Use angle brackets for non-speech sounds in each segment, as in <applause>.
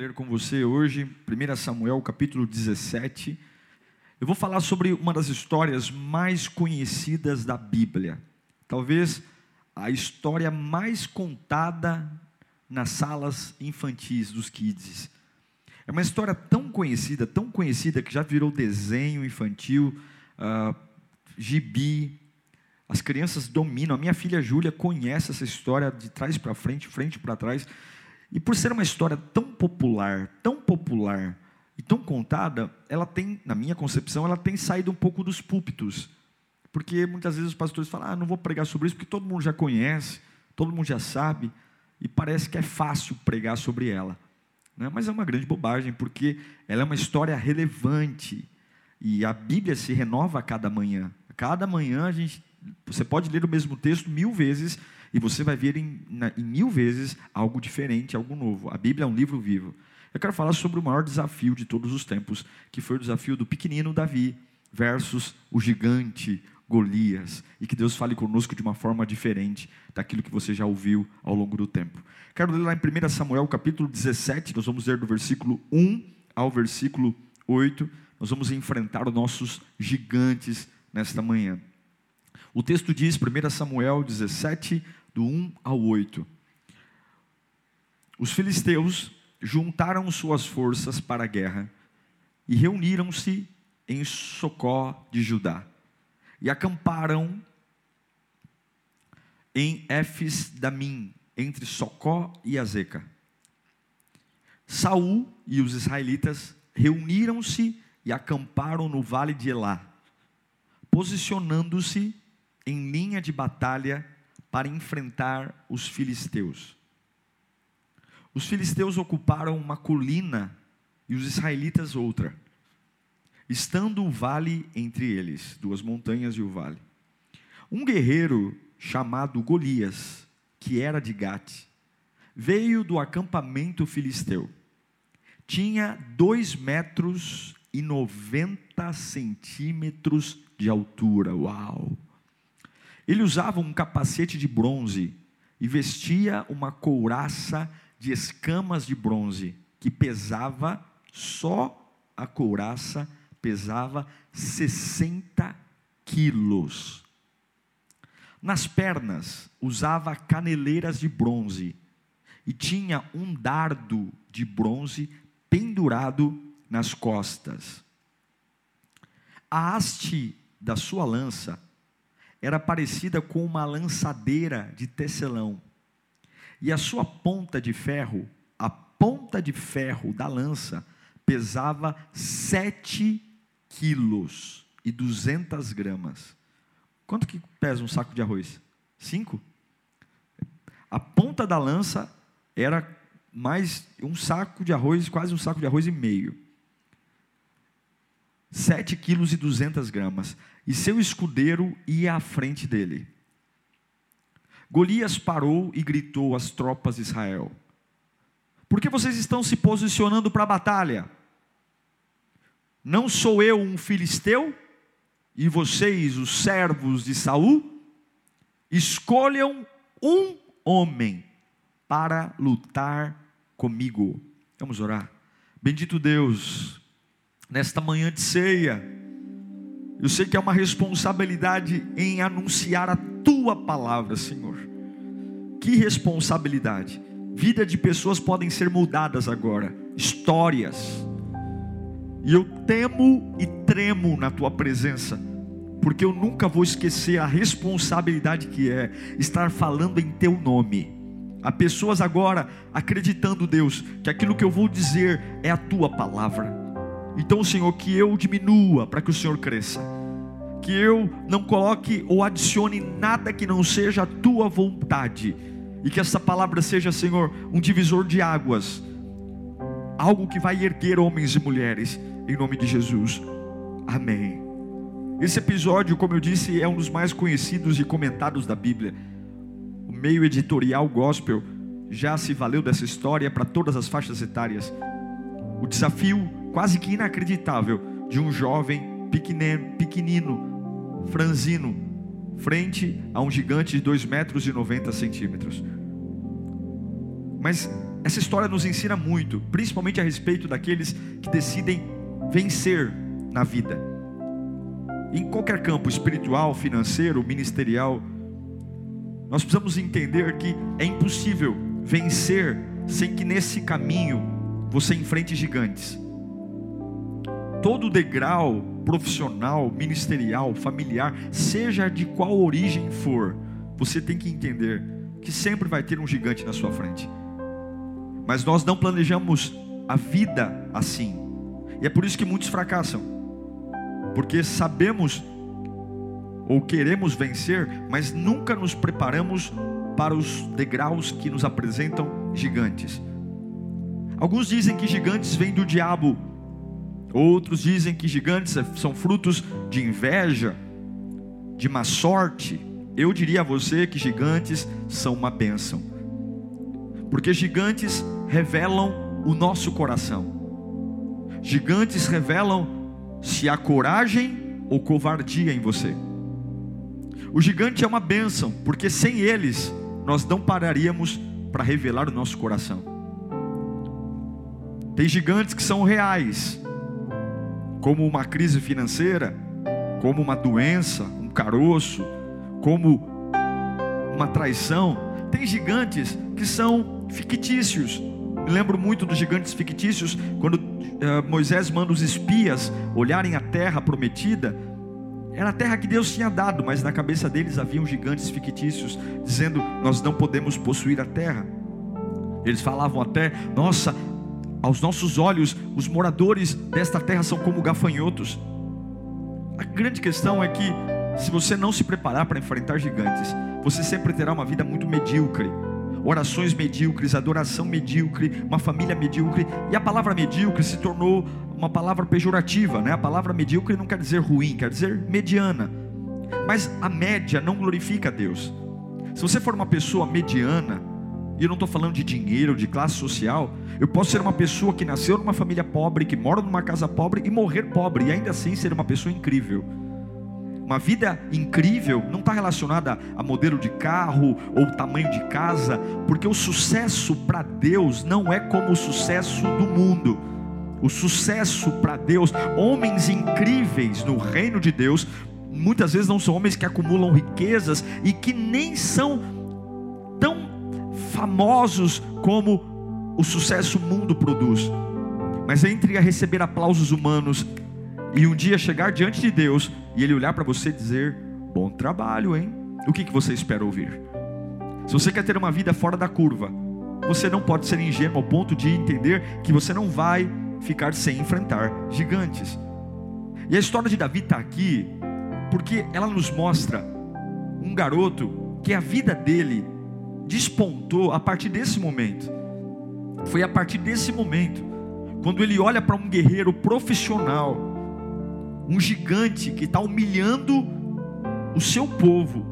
ler com você hoje, 1 Samuel capítulo 17. Eu vou falar sobre uma das histórias mais conhecidas da Bíblia. Talvez a história mais contada nas salas infantis dos kids. É uma história tão conhecida, tão conhecida, que já virou desenho infantil, uh, gibi. As crianças dominam. A minha filha Júlia conhece essa história de trás para frente, frente para trás. E por ser uma história tão popular, tão popular e tão contada, ela tem, na minha concepção, ela tem saído um pouco dos púlpitos. Porque muitas vezes os pastores falam: ah, não vou pregar sobre isso porque todo mundo já conhece, todo mundo já sabe, e parece que é fácil pregar sobre ela. Né? Mas é uma grande bobagem, porque ela é uma história relevante. E a Bíblia se renova a cada manhã. A cada manhã a gente, você pode ler o mesmo texto mil vezes e você vai ver em, na, em mil vezes algo diferente, algo novo. A Bíblia é um livro vivo. Eu quero falar sobre o maior desafio de todos os tempos, que foi o desafio do pequenino Davi versus o gigante Golias, e que Deus fale conosco de uma forma diferente daquilo que você já ouviu ao longo do tempo. Quero ler lá em 1 Samuel capítulo 17, nós vamos ler do versículo 1 ao versículo 8, nós vamos enfrentar os nossos gigantes nesta manhã. O texto diz, 1 Samuel 17, do 1 ao 8. Os filisteus juntaram suas forças para a guerra e reuniram-se em Socó de Judá e acamparam em Éfes Damim, entre Socó e Azeca. Saul e os israelitas reuniram-se e acamparam no vale de Elá, posicionando-se em linha de batalha para enfrentar os filisteus. Os filisteus ocuparam uma colina e os israelitas outra, estando o vale entre eles, duas montanhas e o vale. Um guerreiro chamado Golias, que era de Gate, veio do acampamento filisteu. Tinha dois metros e noventa centímetros de altura. Uau! Ele usava um capacete de bronze e vestia uma couraça de escamas de bronze, que pesava, só a couraça pesava 60 quilos. Nas pernas usava caneleiras de bronze e tinha um dardo de bronze pendurado nas costas. A haste da sua lança era parecida com uma lançadeira de tecelão. E a sua ponta de ferro, a ponta de ferro da lança, pesava sete quilos e duzentas gramas. Quanto que pesa um saco de arroz? Cinco? A ponta da lança era mais um saco de arroz, quase um saco de arroz e meio. Sete quilos e duzentas gramas e seu escudeiro ia à frente dele. Golias parou e gritou às tropas de Israel: Por que vocês estão se posicionando para a batalha? Não sou eu um filisteu? E vocês, os servos de Saul? Escolham um homem para lutar comigo. Vamos orar. Bendito Deus, nesta manhã de ceia, eu sei que é uma responsabilidade em anunciar a tua palavra, Senhor. Que responsabilidade. Vida de pessoas podem ser mudadas agora, histórias. E eu temo e tremo na tua presença, porque eu nunca vou esquecer a responsabilidade que é estar falando em teu nome. Há pessoas agora acreditando, Deus, que aquilo que eu vou dizer é a tua palavra. Então, Senhor, que eu diminua para que o Senhor cresça. Que eu não coloque ou adicione nada que não seja a tua vontade. E que essa palavra seja, Senhor, um divisor de águas algo que vai erguer homens e mulheres, em nome de Jesus. Amém. Esse episódio, como eu disse, é um dos mais conhecidos e comentados da Bíblia. O meio editorial gospel já se valeu dessa história para todas as faixas etárias. O desafio quase que inacreditável de um jovem pequenino, franzino, frente a um gigante de 2 metros e 90 centímetros. Mas essa história nos ensina muito, principalmente a respeito daqueles que decidem vencer na vida. Em qualquer campo espiritual, financeiro, ministerial, nós precisamos entender que é impossível vencer sem que nesse caminho você enfrente gigantes. Todo degrau profissional, ministerial, familiar, seja de qual origem for, você tem que entender que sempre vai ter um gigante na sua frente. Mas nós não planejamos a vida assim. E é por isso que muitos fracassam. Porque sabemos ou queremos vencer, mas nunca nos preparamos para os degraus que nos apresentam gigantes. Alguns dizem que gigantes vêm do diabo, outros dizem que gigantes são frutos de inveja, de má sorte. Eu diria a você que gigantes são uma bênção, porque gigantes revelam o nosso coração, gigantes revelam se há coragem ou covardia em você. O gigante é uma bênção, porque sem eles nós não pararíamos para revelar o nosso coração. Tem gigantes que são reais, como uma crise financeira, como uma doença, um caroço, como uma traição. Tem gigantes que são fictícios. Me lembro muito dos gigantes fictícios, quando uh, Moisés manda os espias olharem a terra prometida. Era a terra que Deus tinha dado, mas na cabeça deles haviam gigantes fictícios, dizendo: Nós não podemos possuir a terra. Eles falavam até: Nossa, aos nossos olhos, os moradores desta terra são como gafanhotos. A grande questão é que, se você não se preparar para enfrentar gigantes, você sempre terá uma vida muito medíocre. Orações medíocres, adoração medíocre, uma família medíocre, e a palavra medíocre se tornou uma palavra pejorativa, né? A palavra medíocre não quer dizer ruim, quer dizer mediana. Mas a média não glorifica a Deus. Se você for uma pessoa mediana, e eu não estou falando de dinheiro, de classe social. Eu posso ser uma pessoa que nasceu numa família pobre, que mora numa casa pobre e morrer pobre, e ainda assim ser uma pessoa incrível. Uma vida incrível não está relacionada a modelo de carro ou tamanho de casa, porque o sucesso para Deus não é como o sucesso do mundo. O sucesso para Deus, homens incríveis no reino de Deus, muitas vezes não são homens que acumulam riquezas e que nem são famosos como o sucesso mundo produz. Mas entre a receber aplausos humanos e um dia chegar diante de Deus e Ele olhar para você e dizer: Bom trabalho, hein? O que, que você espera ouvir? Se você quer ter uma vida fora da curva, você não pode ser ingênuo ao ponto de entender que você não vai ficar sem enfrentar gigantes. E a história de Davi está aqui porque ela nos mostra um garoto que a vida dele despontou a partir desse momento. Foi a partir desse momento, quando ele olha para um guerreiro profissional, um gigante que está humilhando o seu povo,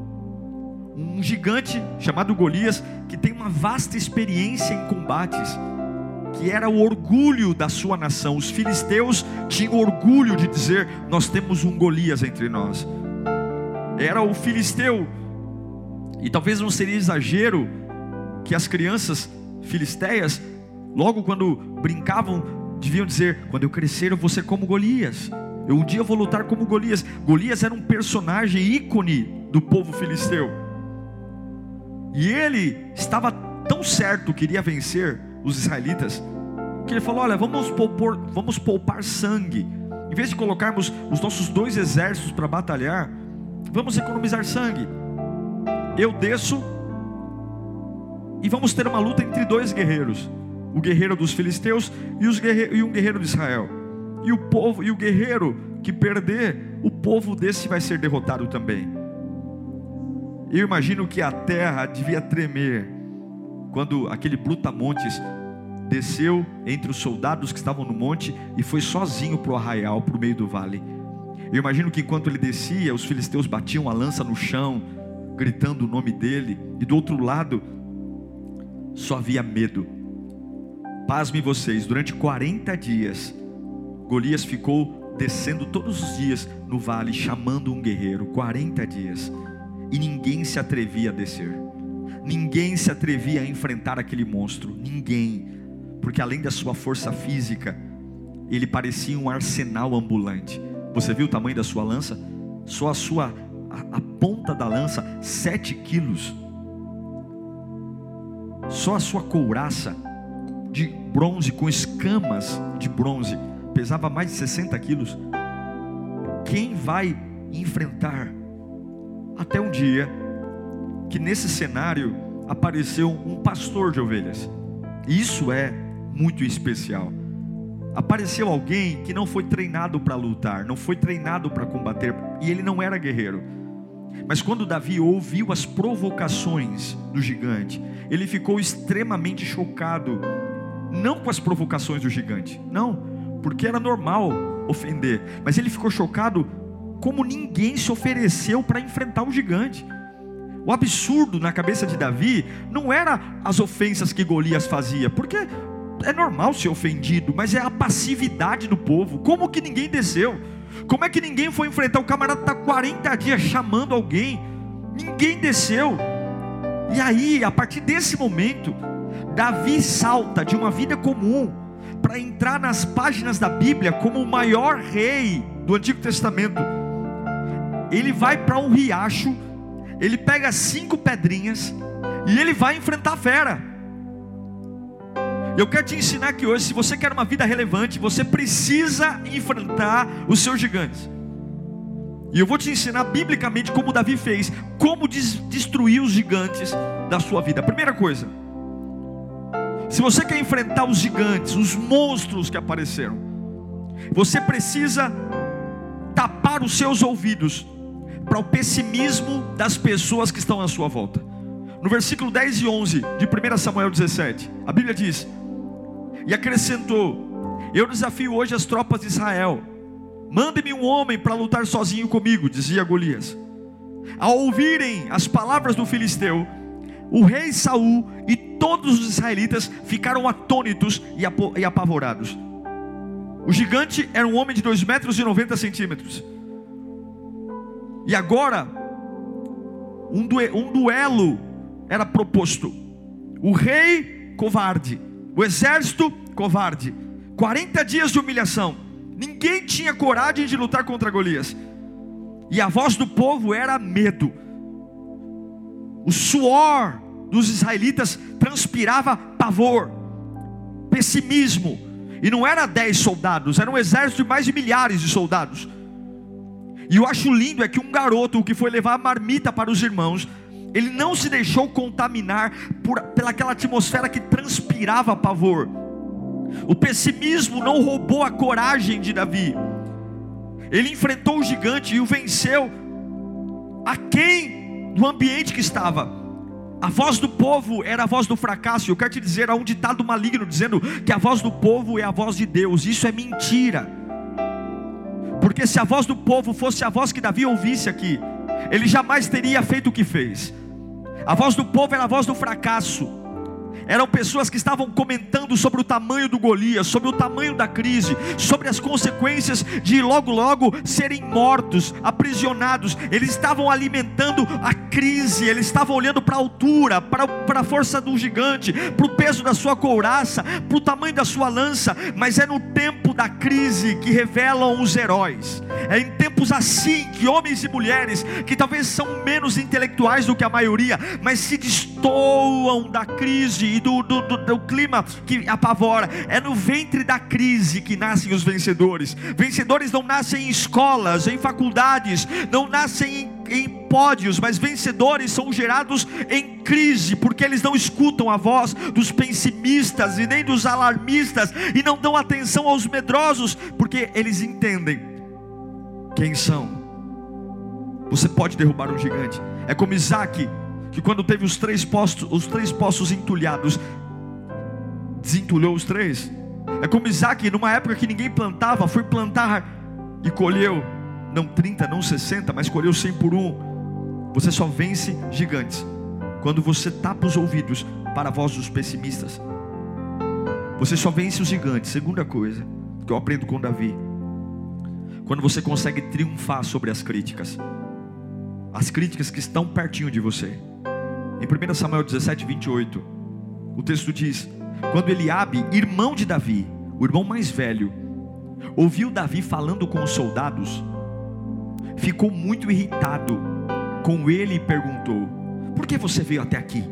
um gigante chamado Golias, que tem uma vasta experiência em combates, que era o orgulho da sua nação. Os filisteus tinham orgulho de dizer: Nós temos um Golias entre nós. Era o filisteu e talvez não seria exagero que as crianças filisteias, logo quando brincavam, deviam dizer: quando eu crescer eu vou ser como Golias. Eu um dia vou lutar como Golias. Golias era um personagem ícone do povo filisteu. E ele estava tão certo que iria vencer os israelitas, que ele falou: Olha, vamos poupar, vamos poupar sangue. Em vez de colocarmos os nossos dois exércitos para batalhar, vamos economizar sangue eu desço e vamos ter uma luta entre dois guerreiros, o guerreiro dos filisteus e, guerre... e um guerreiro de Israel. E o povo e o guerreiro que perder, o povo desse vai ser derrotado também. Eu imagino que a terra devia tremer quando aquele brutamontes desceu entre os soldados que estavam no monte e foi sozinho para o arraial, para o meio do vale. Eu imagino que enquanto ele descia, os filisteus batiam a lança no chão, gritando o nome dele, e do outro lado só havia medo. Pasmem vocês, durante 40 dias, Golias ficou descendo todos os dias no vale, chamando um guerreiro, 40 dias, e ninguém se atrevia a descer, ninguém se atrevia a enfrentar aquele monstro, ninguém, porque além da sua força física, ele parecia um arsenal ambulante. Você viu o tamanho da sua lança? Só a sua a, ponta da lança, 7 quilos. Só a sua couraça de bronze com escamas de bronze pesava mais de 60 quilos. Quem vai enfrentar? Até um dia que nesse cenário apareceu um pastor de ovelhas. Isso é muito especial. Apareceu alguém que não foi treinado para lutar, não foi treinado para combater, e ele não era guerreiro. Mas quando Davi ouviu as provocações do gigante, ele ficou extremamente chocado, não com as provocações do gigante, não, porque era normal ofender, mas ele ficou chocado como ninguém se ofereceu para enfrentar o gigante. O absurdo na cabeça de Davi não era as ofensas que Golias fazia, porque é normal ser ofendido, mas é a passividade do povo. Como que ninguém desceu? Como é que ninguém foi enfrentar? O camarada está 40 dias chamando alguém, ninguém desceu. E aí, a partir desse momento, Davi salta de uma vida comum para entrar nas páginas da Bíblia como o maior rei do Antigo Testamento. Ele vai para um riacho, ele pega cinco pedrinhas e ele vai enfrentar a fera. Eu quero te ensinar que hoje, se você quer uma vida relevante, você precisa enfrentar os seus gigantes. E eu vou te ensinar biblicamente como Davi fez, como destruir os gigantes da sua vida. primeira coisa, se você quer enfrentar os gigantes, os monstros que apareceram, você precisa tapar os seus ouvidos para o pessimismo das pessoas que estão à sua volta. No versículo 10 e 11 de 1 Samuel 17, a Bíblia diz: e acrescentou: Eu desafio hoje as tropas de Israel. Mande-me um homem para lutar sozinho comigo, dizia Golias. Ao ouvirem as palavras do filisteu, o rei Saul e todos os israelitas ficaram atônitos e apavorados. O gigante era um homem de 2 metros e 90 centímetros. E agora, um, duelo era proposto. O rei covarde o exército covarde, 40 dias de humilhação, ninguém tinha coragem de lutar contra Golias, e a voz do povo era medo, o suor dos israelitas transpirava pavor, pessimismo, e não era dez soldados, era um exército de mais de milhares de soldados. E eu acho lindo é que um garoto que foi levar a marmita para os irmãos, ele não se deixou contaminar por, pelaquela atmosfera que transpirava pavor. O pessimismo não roubou a coragem de Davi. Ele enfrentou o gigante e o venceu a quem do ambiente que estava. A voz do povo era a voz do fracasso. Eu quero te dizer, há um ditado maligno dizendo que a voz do povo é a voz de Deus. Isso é mentira. Porque se a voz do povo fosse a voz que Davi ouvisse aqui, ele jamais teria feito o que fez. A voz do povo era a voz do fracasso. Eram pessoas que estavam comentando sobre o tamanho do Golias, sobre o tamanho da crise, sobre as consequências de logo logo serem mortos, aprisionados. Eles estavam alimentando a crise, eles estavam olhando para a altura, para, a força do gigante, para o peso da sua couraça, para o tamanho da sua lança. Mas é no tempo da crise que revelam os heróis. É em tempos assim que homens e mulheres, que talvez são menos intelectuais do que a maioria, mas se destoam da crise e do, do, do, do clima que apavora. É no ventre da crise que nascem os vencedores. Vencedores não nascem em escolas, em faculdades, não nascem em, em pódios, mas vencedores são gerados em crise, porque eles não escutam a voz dos pessimistas e nem dos alarmistas, e não dão atenção aos medrosos, porque eles entendem quem são. Você pode derrubar um gigante. É como Isaac que quando teve os três poços, os três poços entulhados, desentulhou os três. É como Isaac, numa época que ninguém plantava, foi plantar e colheu, não 30, não 60, mas colheu 100 por um. Você só vence gigantes quando você tapa os ouvidos para a voz dos pessimistas. Você só vence os gigantes. Segunda coisa que eu aprendo com Davi, quando você consegue triunfar sobre as críticas, as críticas que estão pertinho de você. Em 1 Samuel 17, 28, o texto diz: Quando Eliabe, irmão de Davi, o irmão mais velho, ouviu Davi falando com os soldados, ficou muito irritado com ele e perguntou: Por que você veio até aqui?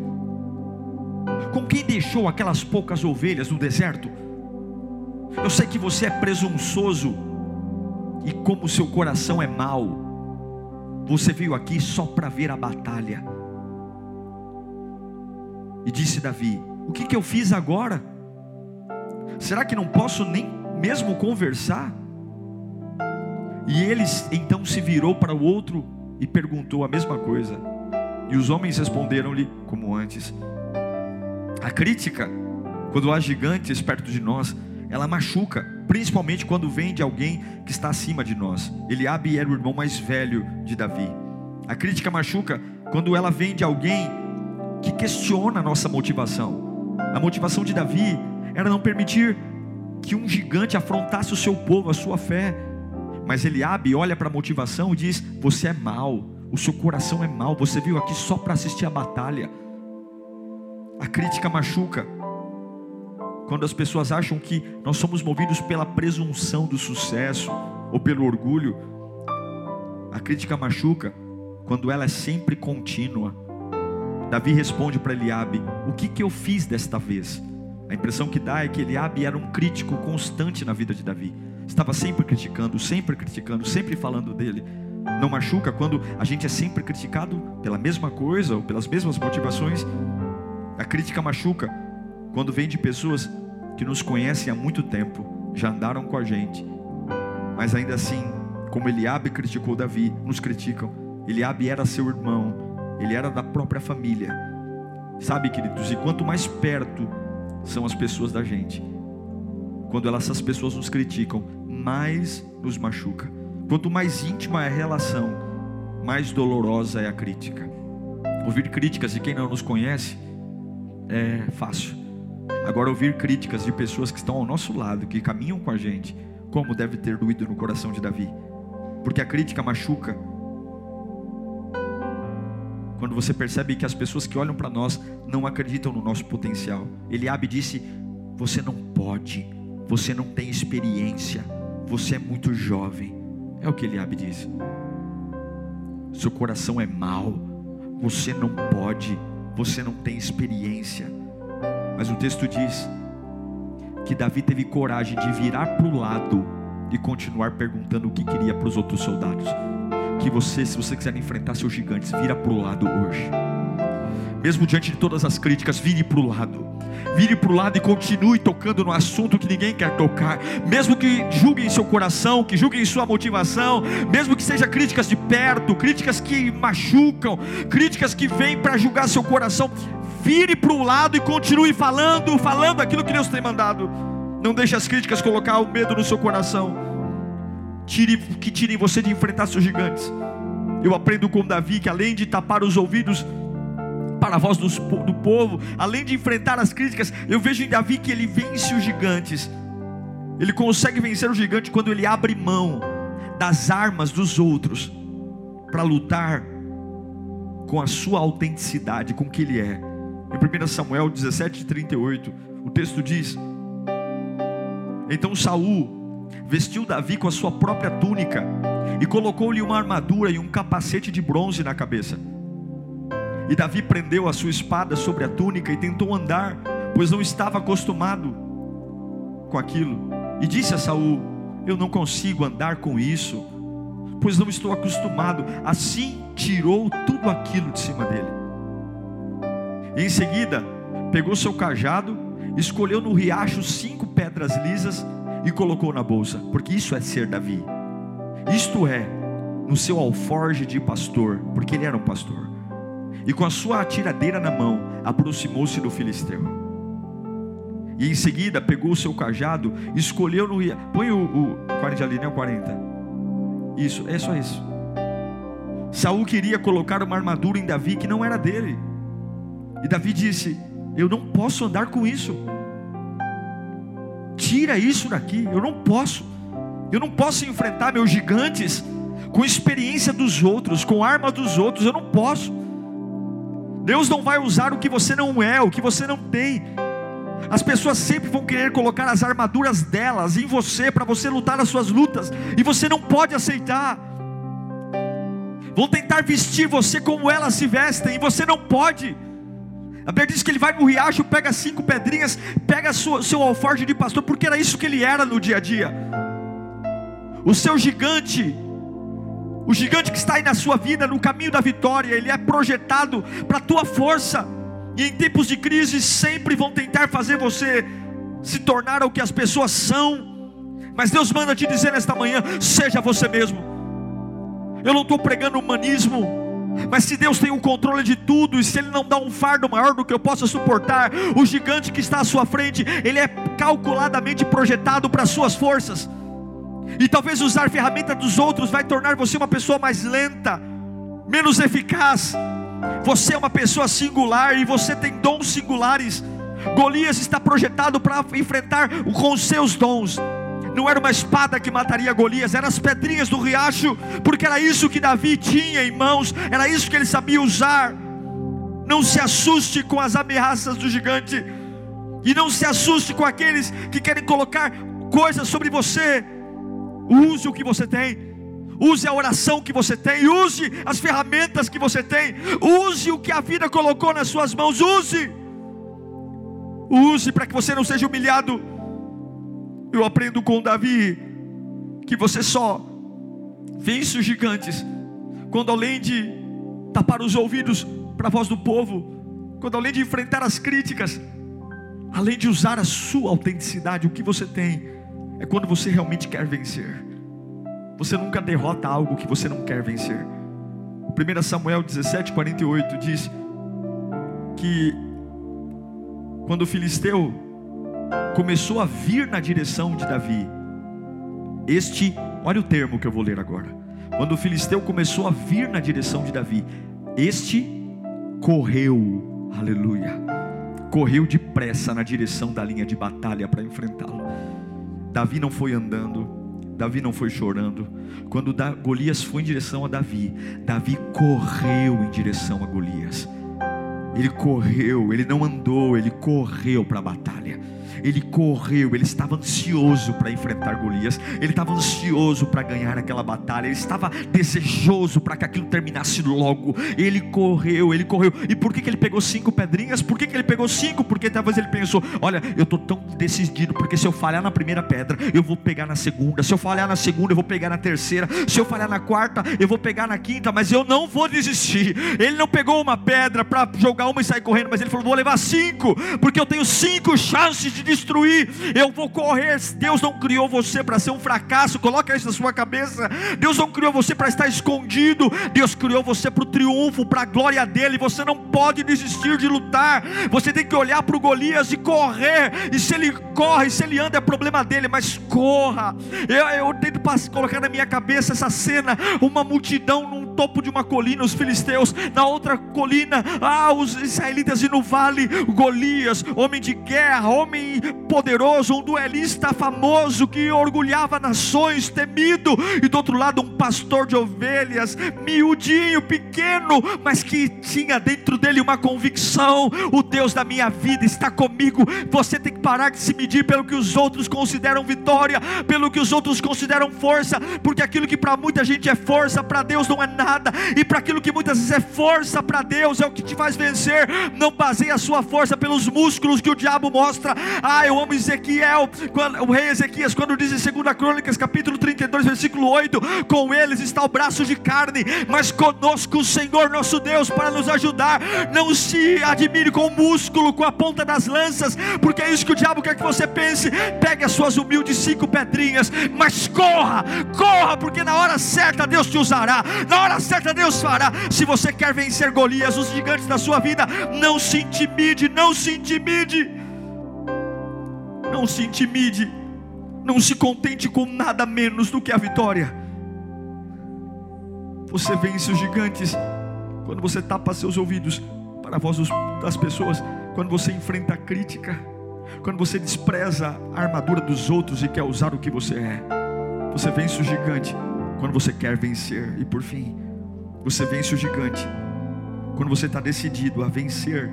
Com quem deixou aquelas poucas ovelhas no deserto? Eu sei que você é presunçoso e como seu coração é mau, você veio aqui só para ver a batalha. E disse Davi: O que, que eu fiz agora? Será que não posso nem mesmo conversar? E ele então se virou para o outro e perguntou a mesma coisa. E os homens responderam-lhe como antes. A crítica, quando há gigantes perto de nós, ela machuca, principalmente quando vem de alguém que está acima de nós. Eliabe era o irmão mais velho de Davi. A crítica machuca quando ela vem de alguém que questiona a nossa motivação. A motivação de Davi era não permitir que um gigante afrontasse o seu povo, a sua fé. Mas Eliabe olha para a motivação e diz: Você é mau, o seu coração é mau, você veio aqui só para assistir a batalha. A crítica machuca. Quando as pessoas acham que nós somos movidos pela presunção do sucesso ou pelo orgulho, a crítica machuca quando ela é sempre contínua. Davi responde para Eliabe: O que, que eu fiz desta vez? A impressão que dá é que Eliabe era um crítico constante na vida de Davi. Estava sempre criticando, sempre criticando, sempre falando dele. Não machuca quando a gente é sempre criticado pela mesma coisa ou pelas mesmas motivações? A crítica machuca quando vem de pessoas que nos conhecem há muito tempo, já andaram com a gente, mas ainda assim, como Eliabe criticou Davi, nos criticam. Eliabe era seu irmão, ele era da própria família. Sabe, queridos, e quanto mais perto são as pessoas da gente, quando elas, essas pessoas nos criticam, mais nos machuca. Quanto mais íntima é a relação, mais dolorosa é a crítica. Ouvir críticas de quem não nos conhece é fácil. Agora, ouvir críticas de pessoas que estão ao nosso lado, que caminham com a gente, como deve ter doído no coração de Davi. Porque a crítica machuca, quando você percebe que as pessoas que olham para nós não acreditam no nosso potencial. Eliabe disse: Você não pode, você não tem experiência, você é muito jovem. É o que Eliabe disse. Seu coração é mau, você não pode, você não tem experiência. Mas o texto diz que Davi teve coragem de virar para o lado e continuar perguntando o que queria para os outros soldados que você, se você quiser enfrentar seus gigantes, vira para o lado hoje. Mesmo diante de todas as críticas, vire para o lado. Vire para o lado e continue tocando no assunto que ninguém quer tocar. Mesmo que julguem seu coração, que julguem sua motivação, mesmo que seja críticas de perto, críticas que machucam, críticas que vêm para julgar seu coração, vire para o lado e continue falando, falando aquilo que Deus tem mandado. Não deixe as críticas colocar o medo no seu coração tire, que tirem você de enfrentar seus gigantes. Eu aprendo com Davi que além de tapar os ouvidos para a voz do, do povo, além de enfrentar as críticas, eu vejo em Davi que ele vence os gigantes. Ele consegue vencer o gigante quando ele abre mão das armas dos outros para lutar com a sua autenticidade, com o que ele é. Em 1 Samuel 17:38, o texto diz: Então Saul vestiu Davi com a sua própria túnica e colocou-lhe uma armadura e um capacete de bronze na cabeça. E Davi prendeu a sua espada sobre a túnica e tentou andar, pois não estava acostumado com aquilo. E disse a Saul: Eu não consigo andar com isso, pois não estou acostumado. Assim tirou tudo aquilo de cima dele. E em seguida, pegou seu cajado, escolheu no riacho cinco pedras lisas e colocou na bolsa, porque isso é ser Davi. Isto é, no seu alforge de pastor, porque ele era um pastor. E com a sua atiradeira na mão, aproximou-se do filisteu. E em seguida pegou o seu cajado, escolheu no riacho. Põe o, o 40 ali, né? O 40. Isso, é só isso. Saul queria colocar uma armadura em Davi que não era dele. E Davi disse: Eu não posso andar com isso. Tira isso daqui, eu não posso. Eu não posso enfrentar meus gigantes com experiência dos outros, com arma dos outros, eu não posso. Deus não vai usar o que você não é, o que você não tem. As pessoas sempre vão querer colocar as armaduras delas em você para você lutar as suas lutas, e você não pode aceitar. Vão tentar vestir você como elas se vestem, e você não pode. A Bíblia diz que ele vai no riacho, pega cinco pedrinhas, pega sua, seu alforje de pastor, porque era isso que ele era no dia a dia. O seu gigante, o gigante que está aí na sua vida, no caminho da vitória, ele é projetado para a tua força. E em tempos de crise sempre vão tentar fazer você se tornar o que as pessoas são. Mas Deus manda te dizer nesta manhã: seja você mesmo. Eu não estou pregando humanismo, mas se Deus tem o controle de tudo, e se Ele não dá um fardo maior do que eu possa suportar, o gigante que está à sua frente, ele é calculadamente projetado para as suas forças. E talvez usar ferramenta dos outros vai tornar você uma pessoa mais lenta, menos eficaz. Você é uma pessoa singular e você tem dons singulares. Golias está projetado para enfrentar com seus dons não era uma espada que mataria Golias, eram as pedrinhas do riacho, porque era isso que Davi tinha em mãos, era isso que ele sabia usar. Não se assuste com as ameaças do gigante, e não se assuste com aqueles que querem colocar coisas sobre você. Use o que você tem. Use a oração que você tem, use as ferramentas que você tem, use o que a vida colocou nas suas mãos, use. Use para que você não seja humilhado eu aprendo com Davi que você só vence os gigantes quando além de tapar os ouvidos para a voz do povo, quando além de enfrentar as críticas, além de usar a sua autenticidade, o que você tem é quando você realmente quer vencer. Você nunca derrota algo que você não quer vencer. 1 Samuel 17, 48 diz que quando o filisteu começou a vir na direção de Davi. Este, olha o termo que eu vou ler agora. Quando o filisteu começou a vir na direção de Davi, este correu, aleluia, correu depressa na direção da linha de batalha para enfrentá-lo. Davi não foi andando, Davi não foi chorando. Quando Golias foi em direção a Davi, Davi correu em direção a Golias. Ele correu, ele não andou, ele correu para a batalha ele correu, ele estava ansioso para enfrentar Golias, ele estava ansioso para ganhar aquela batalha, ele estava desejoso para que aquilo terminasse logo. Ele correu, ele correu. E por que, que ele pegou cinco pedrinhas? Por que, que ele pegou cinco? Porque talvez ele pensou: olha, eu estou tão decidido, porque se eu falhar na primeira pedra, eu vou pegar na segunda, se eu falhar na segunda, eu vou pegar na terceira, se eu falhar na quarta, eu vou pegar na quinta, mas eu não vou desistir. Ele não pegou uma pedra para jogar uma e sair correndo, mas ele falou: vou levar cinco, porque eu tenho cinco chances de destruir, eu vou correr. Deus não criou você para ser um fracasso, coloca isso na sua cabeça. Deus não criou você para estar escondido, Deus criou você para o triunfo, para a glória dele. Você não pode desistir de lutar, você tem que olhar para o Golias e correr. E se ele corre, se ele anda, é problema dele, mas corra. Eu, eu tento colocar na minha cabeça essa cena: uma multidão num topo de uma colina, os filisteus, na outra colina, ah, os israelitas e no vale, Golias, homem de guerra, homem poderoso, um duelista famoso que orgulhava nações, temido, e do outro lado um pastor de ovelhas, miudinho, pequeno, mas que tinha dentro dele uma convicção: o Deus da minha vida está comigo. Você tem que parar de se medir pelo que os outros consideram vitória, pelo que os outros consideram força, porque aquilo que para muita gente é força, para Deus não é nada, e para aquilo que muitas vezes é força para Deus é o que te faz vencer. Não baseie a sua força pelos músculos que o diabo mostra, ah, eu amo Ezequiel, o rei Ezequias, quando diz em 2 Crônicas, capítulo 32, versículo 8: Com eles está o braço de carne, mas conosco o Senhor nosso Deus para nos ajudar. Não se admire com o músculo, com a ponta das lanças, porque é isso que o diabo quer que você pense. Pegue as suas humildes cinco pedrinhas, mas corra, corra, porque na hora certa Deus te usará, na hora certa Deus fará. Se você quer vencer Golias, os gigantes da sua vida, não se intimide, não se intimide. Não se intimide. Não se contente com nada menos do que a vitória. Você vence os gigantes quando você tapa seus ouvidos para a voz das pessoas, quando você enfrenta a crítica, quando você despreza a armadura dos outros e quer usar o que você é. Você vence o gigante quando você quer vencer. E por fim, você vence o gigante quando você está decidido a vencer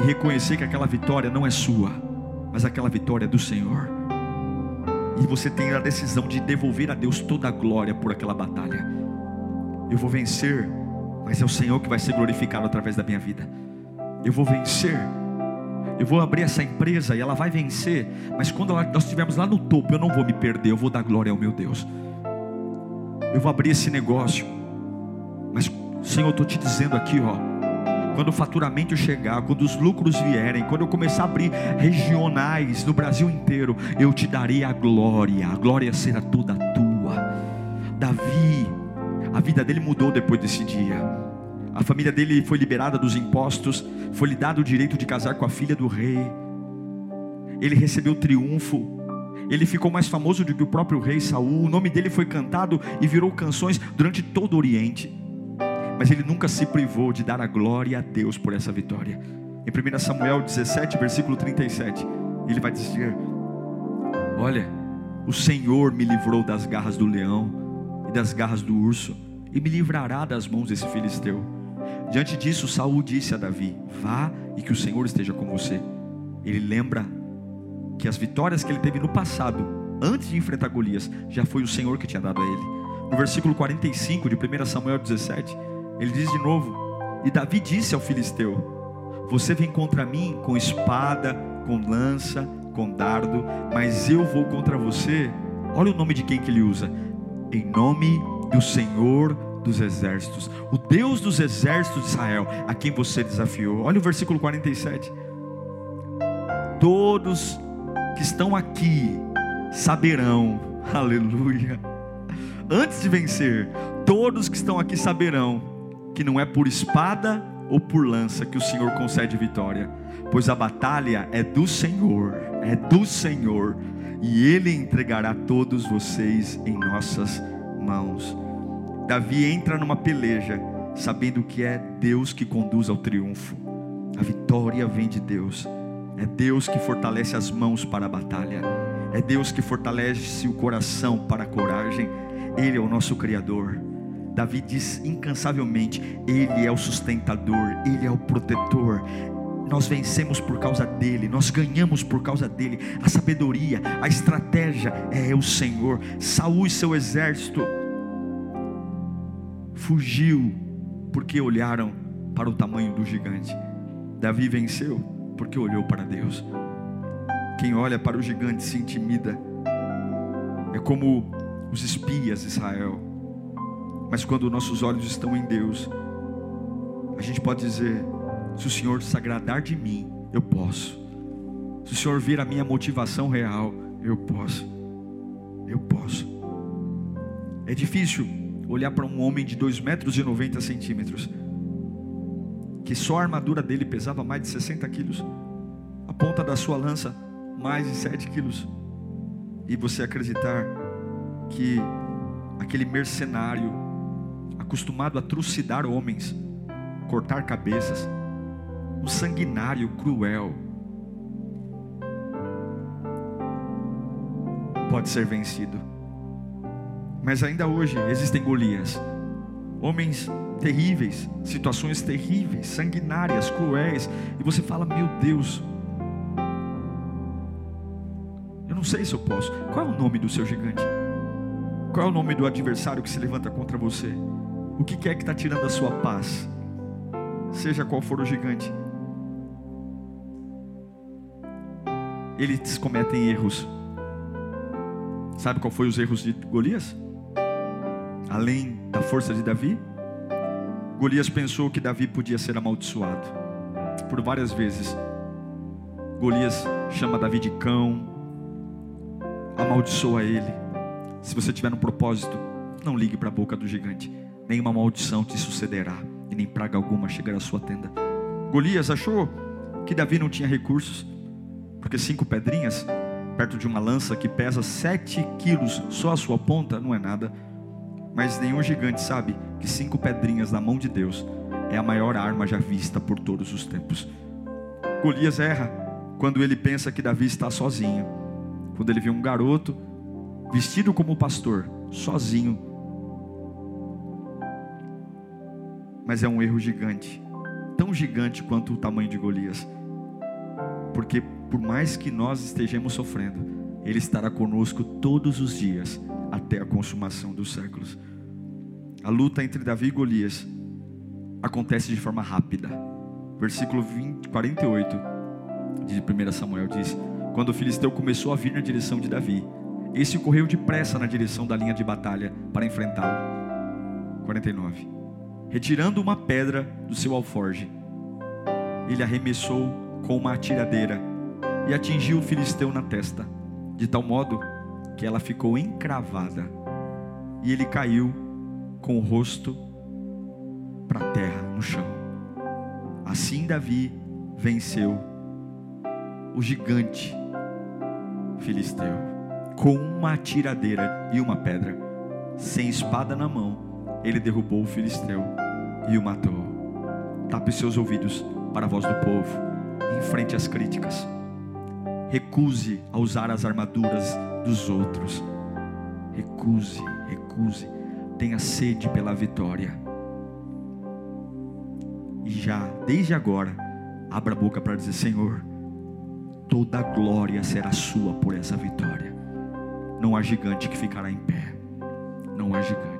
e reconhecer que aquela vitória não é sua, mas aquela vitória é do Senhor. E você tem a decisão de devolver a Deus toda a glória por aquela batalha. Eu vou vencer, mas é o Senhor que vai ser glorificado através da minha vida. Eu vou vencer. Eu vou abrir essa empresa e ela vai vencer, mas quando nós estivermos lá no topo, eu não vou me perder, eu vou dar glória ao meu Deus. Eu vou abrir esse negócio, mas Senhor, eu estou te dizendo aqui, ó quando o faturamento chegar, quando os lucros vierem, quando eu começar a abrir regionais no Brasil inteiro, eu te darei a glória, a glória será toda tua. Davi, a vida dele mudou depois desse dia. A família dele foi liberada dos impostos, foi lhe dado o direito de casar com a filha do rei. Ele recebeu triunfo. Ele ficou mais famoso do que o próprio rei Saul. O nome dele foi cantado e virou canções durante todo o Oriente mas ele nunca se privou de dar a glória a Deus por essa vitória. Em 1 Samuel 17, versículo 37, ele vai dizer: Olha, o Senhor me livrou das garras do leão e das garras do urso, e me livrará das mãos desse filisteu. Diante disso, Saul disse a Davi: Vá e que o Senhor esteja com você. Ele lembra que as vitórias que ele teve no passado, antes de enfrentar Golias, já foi o Senhor que tinha dado a ele. No versículo 45 de 1 Samuel 17, ele diz de novo: E Davi disse ao filisteu: Você vem contra mim com espada, com lança, com dardo, mas eu vou contra você. Olha o nome de quem que ele usa: Em nome do Senhor dos exércitos, o Deus dos exércitos de Israel, a quem você desafiou. Olha o versículo 47. Todos que estão aqui saberão, <laughs> aleluia. Antes de vencer, todos que estão aqui saberão que não é por espada ou por lança que o Senhor concede vitória, pois a batalha é do Senhor, é do Senhor, e Ele entregará todos vocês em nossas mãos. Davi entra numa peleja, sabendo que é Deus que conduz ao triunfo, a vitória vem de Deus, é Deus que fortalece as mãos para a batalha, é Deus que fortalece o coração para a coragem, Ele é o nosso Criador. Davi diz incansavelmente: Ele é o sustentador, Ele é o protetor. Nós vencemos por causa dele, nós ganhamos por causa dele. A sabedoria, a estratégia é o Senhor. Saúl e seu exército fugiu porque olharam para o tamanho do gigante. Davi venceu porque olhou para Deus. Quem olha para o gigante se intimida. É como os espias de Israel mas quando nossos olhos estão em Deus, a gente pode dizer: se o Senhor se agradar de mim, eu posso. Se o Senhor vir a minha motivação real, eu posso. Eu posso. É difícil olhar para um homem de 2 metros e 90 centímetros, que só a armadura dele pesava mais de 60 quilos, a ponta da sua lança mais de 7 quilos, e você acreditar que aquele mercenário acostumado a trucidar homens, cortar cabeças, um sanguinário cruel, pode ser vencido. Mas ainda hoje existem Golias, homens terríveis, situações terríveis, sanguinárias, cruéis, e você fala: Meu Deus, eu não sei se eu posso. Qual é o nome do seu gigante? Qual é o nome do adversário que se levanta contra você? O que é que está tirando a sua paz? Seja qual for o gigante. Eles cometem erros. Sabe qual foi os erros de Golias? Além da força de Davi, Golias pensou que Davi podia ser amaldiçoado. Por várias vezes, Golias chama Davi de cão, amaldiçoa ele. Se você tiver um propósito, não ligue para a boca do gigante nenhuma maldição te sucederá, e nem praga alguma chegará à sua tenda. Golias achou que Davi não tinha recursos, porque cinco pedrinhas perto de uma lança que pesa sete quilos, só a sua ponta não é nada. Mas nenhum gigante sabe que cinco pedrinhas na mão de Deus é a maior arma já vista por todos os tempos. Golias erra quando ele pensa que Davi está sozinho. Quando ele vê um garoto vestido como pastor, sozinho. Mas é um erro gigante, tão gigante quanto o tamanho de Golias. Porque por mais que nós estejamos sofrendo, ele estará conosco todos os dias até a consumação dos séculos. A luta entre Davi e Golias acontece de forma rápida. Versículo 20, 48 de 1 Samuel diz: Quando o filisteu começou a vir na direção de Davi, esse correu depressa na direção da linha de batalha para enfrentá-lo. 49. Retirando uma pedra do seu alforge, ele arremessou com uma atiradeira e atingiu o filisteu na testa, de tal modo que ela ficou encravada. E ele caiu com o rosto para a terra, no chão. Assim Davi venceu o gigante filisteu com uma tiradeira e uma pedra, sem espada na mão, ele derrubou o filisteu e o matou. Tape seus ouvidos para a voz do povo, enfrente as críticas. Recuse a usar as armaduras dos outros. Recuse, recuse. Tenha sede pela vitória. E já, desde agora, abra a boca para dizer: Senhor, toda a glória será sua por essa vitória. Não há gigante que ficará em pé. Não há gigante.